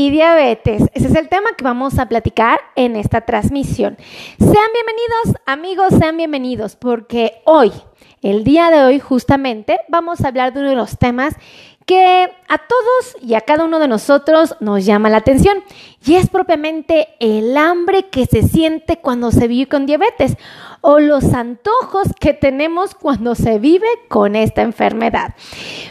y diabetes. Ese es el tema que vamos a platicar en esta transmisión. Sean bienvenidos, amigos, sean bienvenidos, porque hoy, el día de hoy, justamente, vamos a hablar de uno de los temas que a todos y a cada uno de nosotros nos llama la atención y es propiamente el hambre que se siente cuando se vive con diabetes o los antojos que tenemos cuando se vive con esta enfermedad.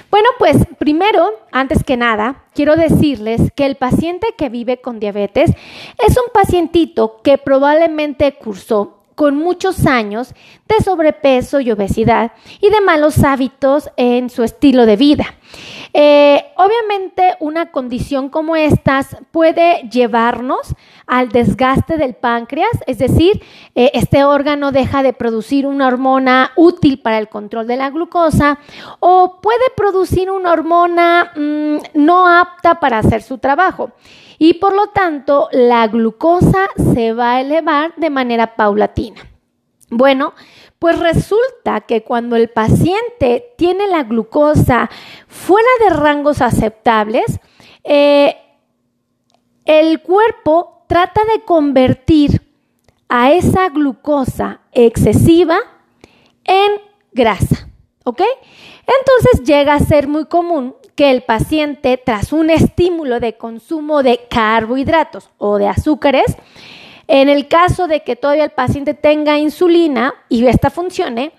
Bueno, pues primero, antes que nada, quiero decirles que el paciente que vive con diabetes es un pacientito que probablemente cursó con muchos años de sobrepeso y obesidad y de malos hábitos en su estilo de vida. Eh, obviamente una condición como estas puede llevarnos al desgaste del páncreas, es decir, eh, este órgano deja de producir una hormona útil para el control de la glucosa o puede producir una hormona mm, no apta para hacer su trabajo y por lo tanto la glucosa se va a elevar de manera paulatina. Bueno, pues resulta que cuando el paciente tiene la glucosa fuera de rangos aceptables, eh, el cuerpo trata de convertir a esa glucosa excesiva en grasa, ¿ok? Entonces llega a ser muy común que el paciente, tras un estímulo de consumo de carbohidratos o de azúcares, en el caso de que todavía el paciente tenga insulina y esta funcione,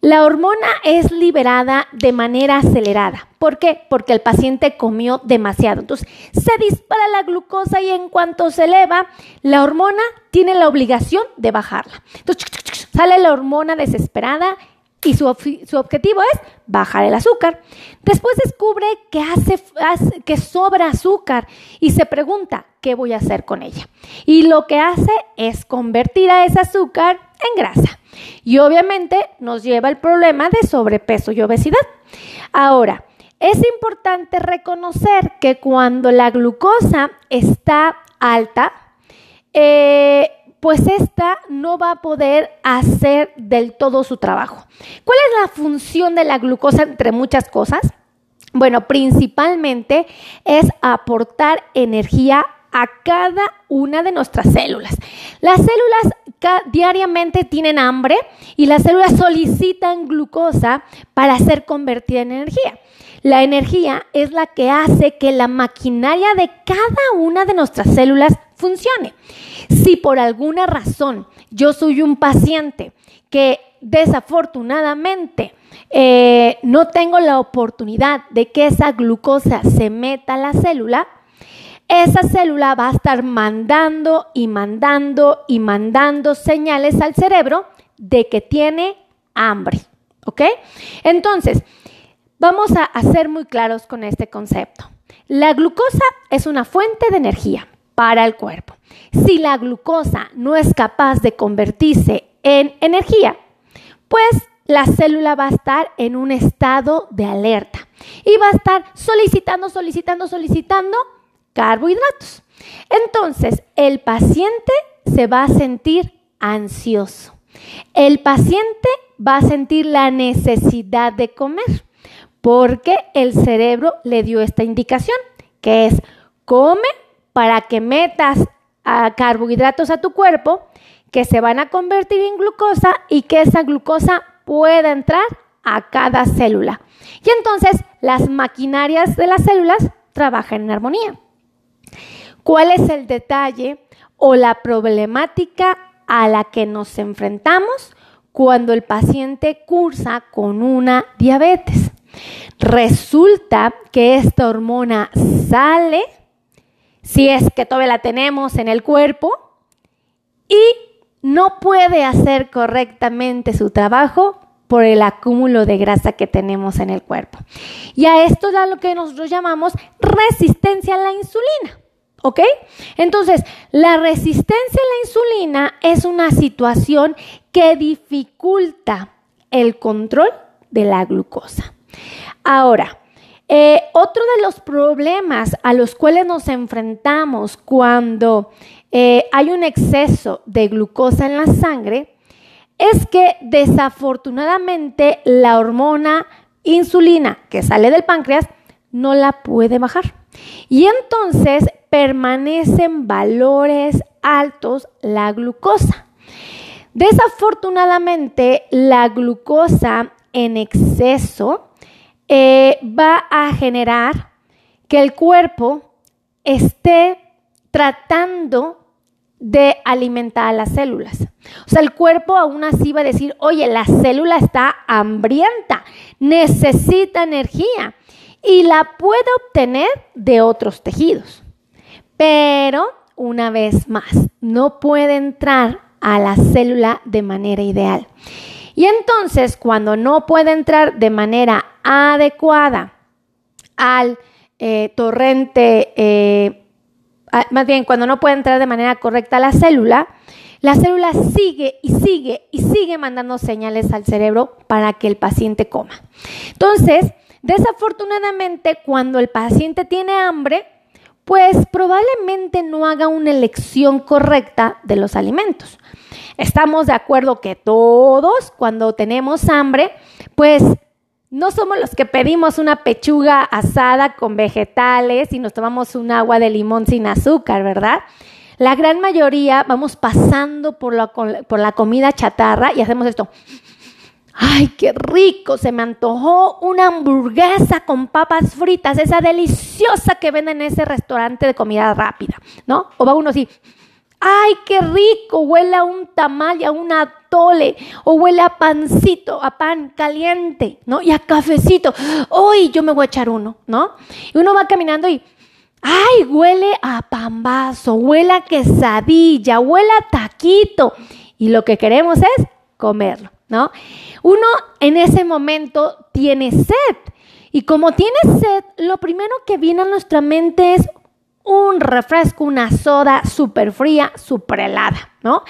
la hormona es liberada de manera acelerada. ¿Por qué? Porque el paciente comió demasiado. Entonces, se dispara la glucosa y en cuanto se eleva, la hormona tiene la obligación de bajarla. Entonces, sale la hormona desesperada y su, objetivo es bajar el azúcar. Después descubre que, hace, que sobra azúcar y se pregunta, ¿qué voy a hacer con ella? Y lo que hace es convertir a ese azúcar en grasa. Y obviamente nos lleva el problema de sobrepeso y obesidad. Ahora, es importante reconocer que cuando la glucosa está alta, eh, pues esta no va a poder hacer del todo su trabajo. ¿Cuál es la función de la glucosa entre muchas cosas? Bueno, principalmente es aportar energía a cada una de nuestras células. Las células diariamente tienen hambre y las células solicitan glucosa para ser convertida en energía. La energía es la que hace que la maquinaria de cada una de nuestras células funcione. Si por alguna razón yo soy un paciente que desafortunadamente eh, no tengo la oportunidad de que esa glucosa se meta a la célula, esa célula va a estar mandando y mandando y mandando señales al cerebro de que tiene hambre. ¿Ok? Entonces, vamos a ser muy claros con este concepto. La glucosa es una fuente de energía para el cuerpo. Si la glucosa no es capaz de convertirse en energía, pues la célula va a estar en un estado de alerta y va a estar solicitando, solicitando, solicitando carbohidratos. Entonces, el paciente se va a sentir ansioso. El paciente va a sentir la necesidad de comer porque el cerebro le dio esta indicación, que es come para que metas a carbohidratos a tu cuerpo que se van a convertir en glucosa y que esa glucosa pueda entrar a cada célula. Y entonces las maquinarias de las células trabajan en armonía. ¿Cuál es el detalle o la problemática a la que nos enfrentamos cuando el paciente cursa con una diabetes? Resulta que esta hormona sale si es que todavía la tenemos en el cuerpo, y no puede hacer correctamente su trabajo por el acúmulo de grasa que tenemos en el cuerpo. Y a esto es a lo que nosotros llamamos resistencia a la insulina. ¿Ok? Entonces, la resistencia a la insulina es una situación que dificulta el control de la glucosa. Ahora, eh, otro de los problemas a los cuales nos enfrentamos cuando eh, hay un exceso de glucosa en la sangre es que desafortunadamente la hormona insulina que sale del páncreas no la puede bajar. Y entonces permanecen valores altos la glucosa. Desafortunadamente, la glucosa en exceso eh, va a generar que el cuerpo esté tratando de alimentar a las células. O sea, el cuerpo aún así va a decir, oye, la célula está hambrienta, necesita energía y la puede obtener de otros tejidos. Pero, una vez más, no puede entrar a la célula de manera ideal. Y entonces, cuando no puede entrar de manera adecuada al eh, torrente, eh, más bien cuando no puede entrar de manera correcta a la célula, la célula sigue y sigue y sigue mandando señales al cerebro para que el paciente coma. Entonces, desafortunadamente, cuando el paciente tiene hambre, pues probablemente no haga una elección correcta de los alimentos. Estamos de acuerdo que todos cuando tenemos hambre, pues no somos los que pedimos una pechuga asada con vegetales y nos tomamos un agua de limón sin azúcar, ¿verdad? La gran mayoría vamos pasando por la, comida chatarra y hacemos esto. ¡Ay, qué rico! Se me antojó una hamburguesa con papas fritas, esa deliciosa que venden en ese restaurante de comida rápida, ¿no? O va uno así, ¡ay, qué rico! Huele a un tamal a un atole, o huele a pancito, a pan caliente, ¿no? Y a cafecito. ¡Uy, yo me voy a echar uno, ¿no? Y uno va caminando y, ¡ay, huele a pambazo, huele a quesadilla, huele a taquito! Y lo que queremos es comerlo, ¿no? Uno en ese momento tiene sed. Y como tiene sed, lo primero que viene a nuestra mente es un refresco, una soda súper fría, súper helada, ¿no?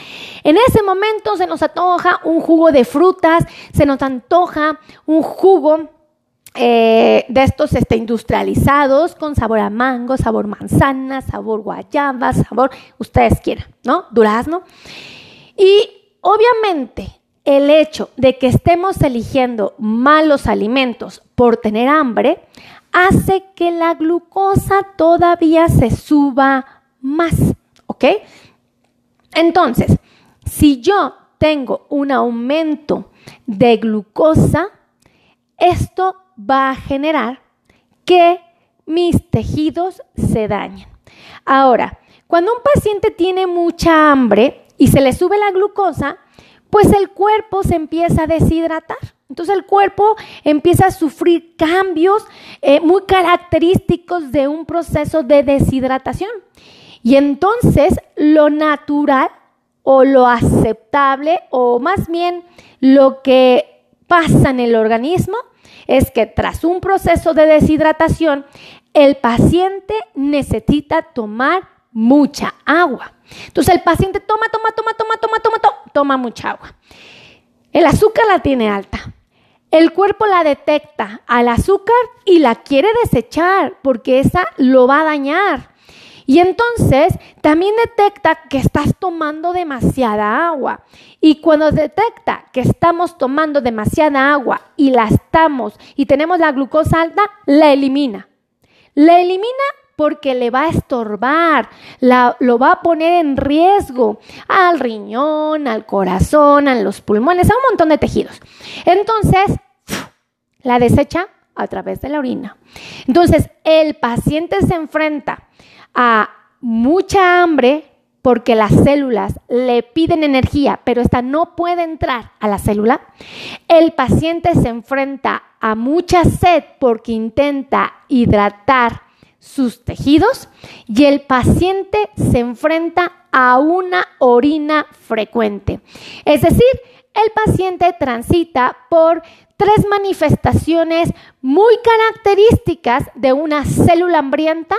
En ese momento se nos antoja un jugo de frutas, se nos antoja un jugo eh, de estos este, industrializados con sabor a mango, sabor manzana, sabor guayaba, sabor, ustedes quieran, ¿no? Durazno. Y obviamente el hecho de que estemos eligiendo malos alimentos por tener hambre hace que la glucosa todavía se suba más, ¿ok? Entonces, si yo tengo un aumento de glucosa, esto va a generar que mis tejidos se dañen. Ahora, cuando un paciente tiene mucha hambre y se le sube la glucosa, pues el cuerpo se empieza a deshidratar. Entonces el cuerpo empieza a sufrir cambios eh, muy característicos de un proceso de deshidratación. Y entonces lo natural o lo aceptable o más bien lo que pasa en el organismo es que tras un proceso de deshidratación, el paciente necesita tomar mucha agua. Entonces el paciente toma, toma, toma, toma, toma, toma, toma, toma mucha agua. El azúcar la tiene alta. El cuerpo la detecta al azúcar y la quiere desechar porque esa lo va a dañar. Y entonces también detecta que estás tomando demasiada agua. Y cuando detecta que estamos tomando demasiada agua y la estamos y tenemos la glucosa alta, la elimina. La elimina porque le va a estorbar, lo va a poner en riesgo al riñón, al corazón, a los pulmones, a un montón de tejidos. Entonces, la desecha a través de la orina. Entonces, el paciente se enfrenta a mucha hambre porque las células le piden energía, pero esta no puede entrar a la célula. El paciente se enfrenta a mucha sed porque intenta hidratar sus tejidos y el paciente se enfrenta a una orina frecuente. Es decir, el paciente transita por tres manifestaciones muy características de una célula hambrienta,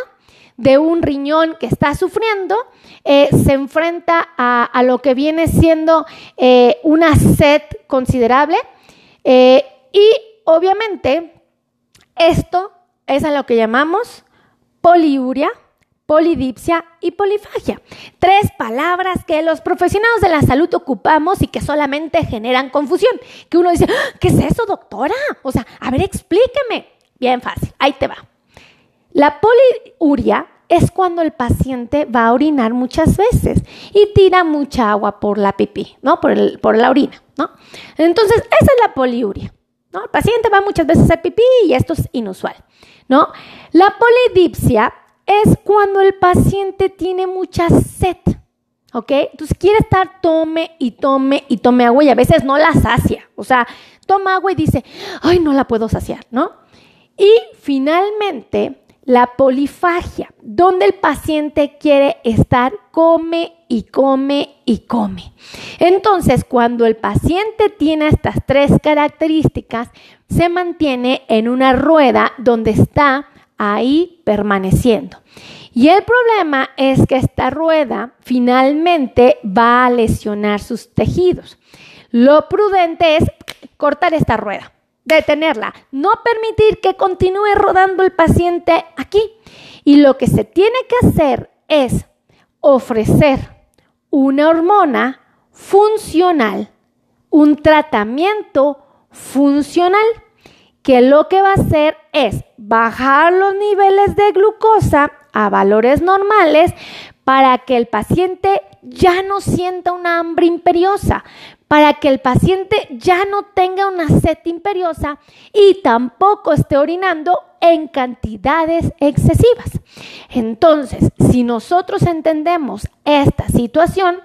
de un riñón que está sufriendo, eh, se enfrenta a, lo que viene siendo eh, una sed considerable eh, y obviamente esto es a lo que llamamos poliuria, polidipsia y polifagia. Tres palabras que los profesionales de la salud ocupamos y que solamente generan confusión. Que uno dice, ah, ¿qué es eso, doctora? O sea, a ver, explíqueme. Bien fácil, ahí te va. La poliuria es cuando el paciente va a orinar muchas veces y tira mucha agua por la pipí, ¿no? Por, el, por la orina, ¿no? Entonces, esa es la poliuria, ¿no? El paciente va muchas veces a pipí y esto es inusual, ¿no? La polidipsia es cuando el paciente tiene mucha sed, ¿ok? Entonces quiere estar tome y tome y tome agua y a veces no la sacia, o sea, toma agua y dice, ay, no la puedo saciar, ¿no? Y finalmente, la polifagia, donde el paciente quiere estar, come y come y come. Entonces, cuando el paciente tiene estas tres características, se mantiene en una rueda donde está ahí permaneciendo. Y el problema es que esta rueda finalmente va a lesionar sus tejidos. Lo prudente es cortar esta rueda detenerla, no permitir que continúe rodando el paciente aquí. Y lo que se tiene que hacer es ofrecer una hormona funcional, un tratamiento funcional, que lo que va a hacer es bajar los niveles de glucosa a valores normales para que el paciente ya no sienta una hambre imperiosa, para que el paciente ya no tenga una sed imperiosa y tampoco esté orinando en cantidades excesivas. Entonces, si nosotros entendemos esta situación,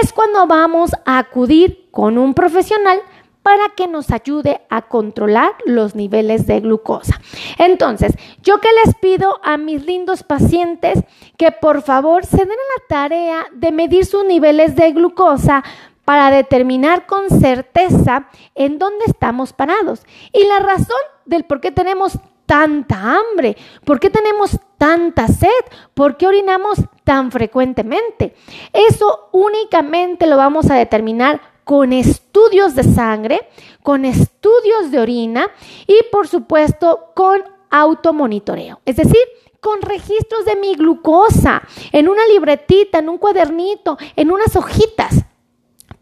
es cuando vamos a acudir con un profesional para que nos ayude a controlar los niveles de glucosa. Entonces, yo que les pido a mis lindos pacientes que por favor se den la tarea de medir sus niveles de glucosa para determinar con certeza en dónde estamos parados y la razón del por qué tenemos tanta hambre, por qué tenemos tanta sed, por qué orinamos tan frecuentemente. Eso únicamente lo vamos a determinar con estudios de sangre, con estudios de orina y por supuesto con automonitoreo, es decir, con registros de mi glucosa, en una libretita, en un cuadernito, en unas hojitas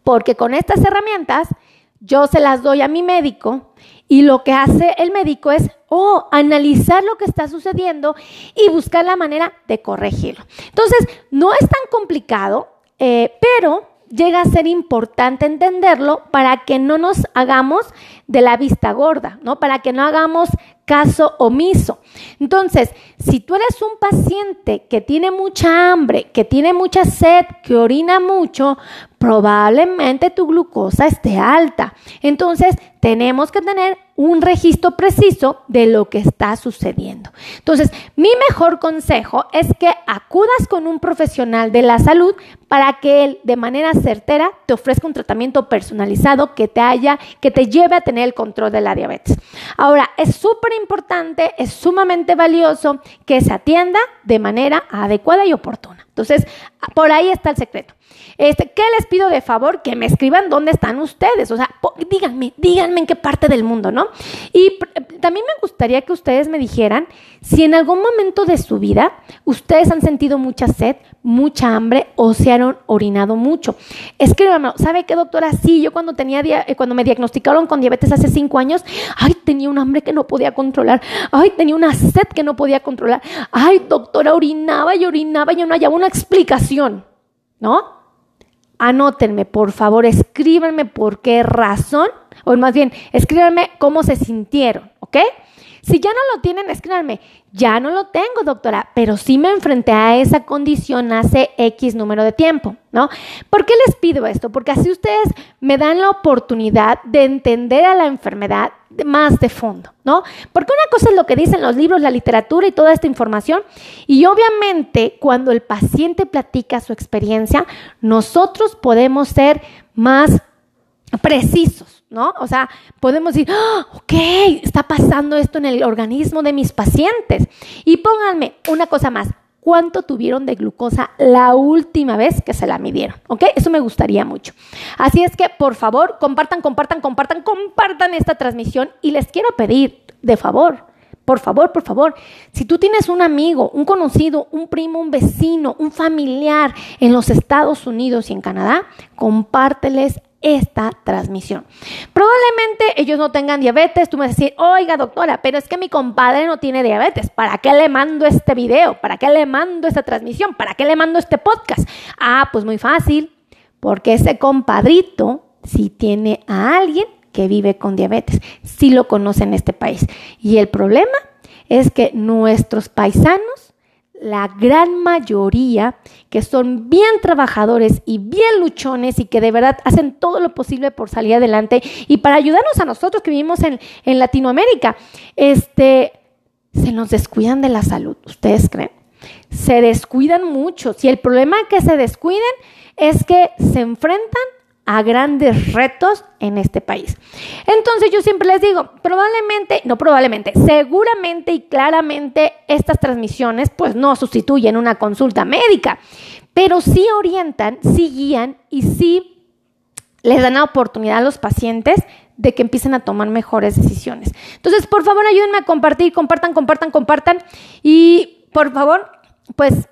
porque con estas herramientas yo se las doy a mi médico y lo que hace el médico es, oh, analizar lo que está sucediendo y buscar la manera de corregirlo. Entonces, no es tan complicado, eh, pero llega a ser importante entenderlo para que no nos hagamos de la vista gorda, ¿no? Para que no hagamos caso omiso. Entonces, si tú eres un paciente que tiene mucha hambre, que tiene mucha sed, que orina mucho, probablemente tu glucosa esté alta. Entonces, tenemos que tener un registro preciso de lo que está sucediendo. Entonces, mi mejor consejo es que acudas con un profesional de la salud para que él de manera certera te ofrezca un tratamiento personalizado que te haya que te lleve a tener el control de la diabetes. Ahora, es súper importante, es sumamente valioso que se atienda de manera adecuada y oportuna. Entonces, por ahí está el secreto. Este, ¿Qué les pido de favor? Que me escriban dónde están ustedes. O sea, díganme, díganme en qué parte del mundo, ¿no? Y también me gustaría que ustedes me dijeran si en algún momento de su vida ustedes han sentido mucha sed, mucha hambre o se han orinado mucho. Escríbanme, ¿sabe qué, doctora? Sí, yo cuando, tenía, eh, cuando me diagnosticaron con diabetes hace cinco años, ay, tenía un hambre que no podía controlar. Ay, tenía una sed que no podía controlar. Ay, doctora, orinaba y orinaba y no hallaba una explicación, ¿no? anótenme, por favor, escríbanme por qué razón, o más bien, escríbanme cómo se sintieron, ¿ok? Si ya no lo tienen, escríbanme, ya no lo tengo, doctora, pero sí me enfrenté a esa condición hace X número de tiempo, ¿no? ¿Por qué les pido esto? Porque así ustedes me dan la oportunidad de entender a la enfermedad más de fondo, ¿no? Porque una cosa es lo que dicen los libros, la literatura y toda esta información, y obviamente cuando el paciente platica su experiencia, nosotros podemos ser más precisos ¿no? O sea, podemos decir, ¡Ah! ok, está pasando esto en el organismo de mis pacientes. Y pónganme una cosa más, ¿cuánto tuvieron de glucosa la última vez que se la midieron? ¿Ok? Eso me gustaría mucho. Así es que, por favor, compartan, compartan, compartan, compartan esta transmisión y les quiero pedir, de favor, por favor, por favor, si tú tienes un amigo, un conocido, un primo, un vecino, un familiar en los Estados Unidos y en Canadá, compárteles esta transmisión. Probablemente ellos no tengan diabetes, tú me vas a decir, oiga doctora, pero es que mi compadre no tiene diabetes, ¿para qué le mando este video? ¿Para qué le mando esta transmisión? ¿Para qué le mando este podcast? Ah, pues muy fácil, porque ese compadrito si tiene a alguien que vive con diabetes, si lo conoce en este país. Y el problema es que nuestros paisanos la gran mayoría que son bien trabajadores y bien luchones y que de verdad hacen todo lo posible por salir adelante y para ayudarnos a nosotros que vivimos en, en Latinoamérica, este, se nos descuidan de la salud, ¿ustedes creen? Se descuidan mucho. Si el problema que se descuiden es que se enfrentan a grandes retos en este país. Entonces yo siempre les digo, probablemente, no probablemente, seguramente y claramente estas transmisiones pues no sustituyen una consulta médica, pero sí orientan, sí guían y sí les dan la oportunidad a los pacientes de que empiecen a tomar mejores decisiones. Entonces, por favor, ayúdenme a compartir, compartan, compartan, compartan y por favor, pues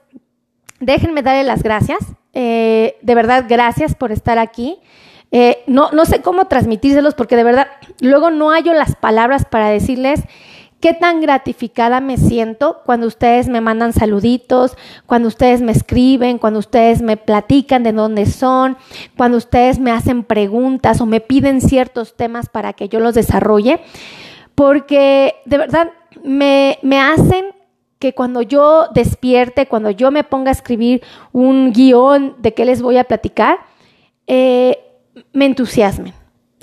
déjenme darle las gracias eh, de verdad, gracias por estar aquí. Eh, no, no sé cómo transmitírselos porque de verdad luego no hallo las palabras para decirles qué tan gratificada me siento cuando ustedes me mandan saluditos, cuando ustedes me escriben, cuando ustedes me platican de dónde son, cuando ustedes me hacen preguntas o me piden ciertos temas para que yo los desarrolle, porque de verdad me, me hacen que cuando yo despierte, cuando yo me ponga a escribir un guion de qué les voy a platicar, eh, me entusiasmen.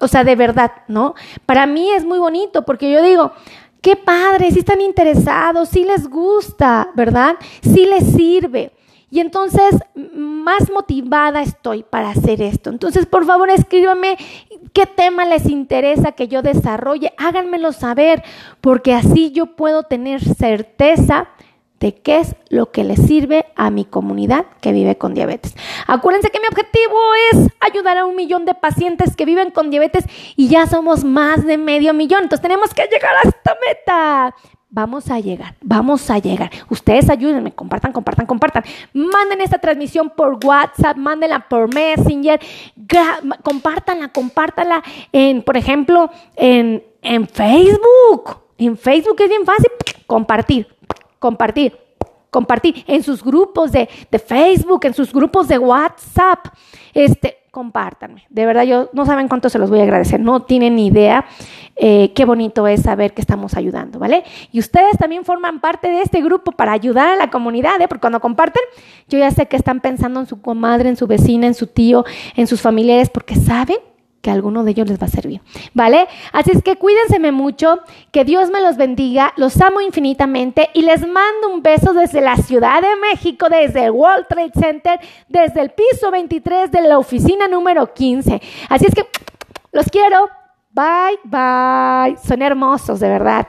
O sea, de verdad, ¿no? Para mí es muy bonito porque yo digo, qué padre, si están interesados, si les gusta, ¿verdad? Si les sirve. Y entonces más motivada estoy para hacer esto. Entonces, por favor, escríbanme qué tema les interesa que yo desarrolle. Háganmelo saber, porque así yo puedo tener certeza de qué es lo que le sirve a mi comunidad que vive con diabetes. Acuérdense que mi objetivo es ayudar a un millón de pacientes que viven con diabetes y ya somos más de medio millón. Entonces tenemos que llegar a esta meta. Vamos a llegar, vamos a llegar. Ustedes ayúdenme, compartan, compartan, compartan. Manden esta transmisión por WhatsApp, mándenla por Messenger, compártanla, compártanla en, por ejemplo, en, en Facebook. En Facebook es bien fácil compartir, compartir, compartir en sus grupos de, de Facebook, en sus grupos de WhatsApp. Este, compártanme. De verdad, yo no saben cuánto se los voy a agradecer, no tienen ni idea eh, qué bonito es saber que estamos ayudando, ¿vale? Y ustedes también forman parte de este grupo para ayudar a la comunidad, ¿eh? Porque cuando comparten, yo ya sé que están pensando en su comadre, en su vecina, en su tío, en sus familiares, porque saben que alguno de ellos les va a servir, ¿vale? Así es que cuídense mucho, que Dios me los bendiga, los amo infinitamente y les mando un beso desde la Ciudad de México, desde el World Trade Center, desde el piso 23 de la oficina número 15. Así es que los quiero, bye, bye, son hermosos, de verdad.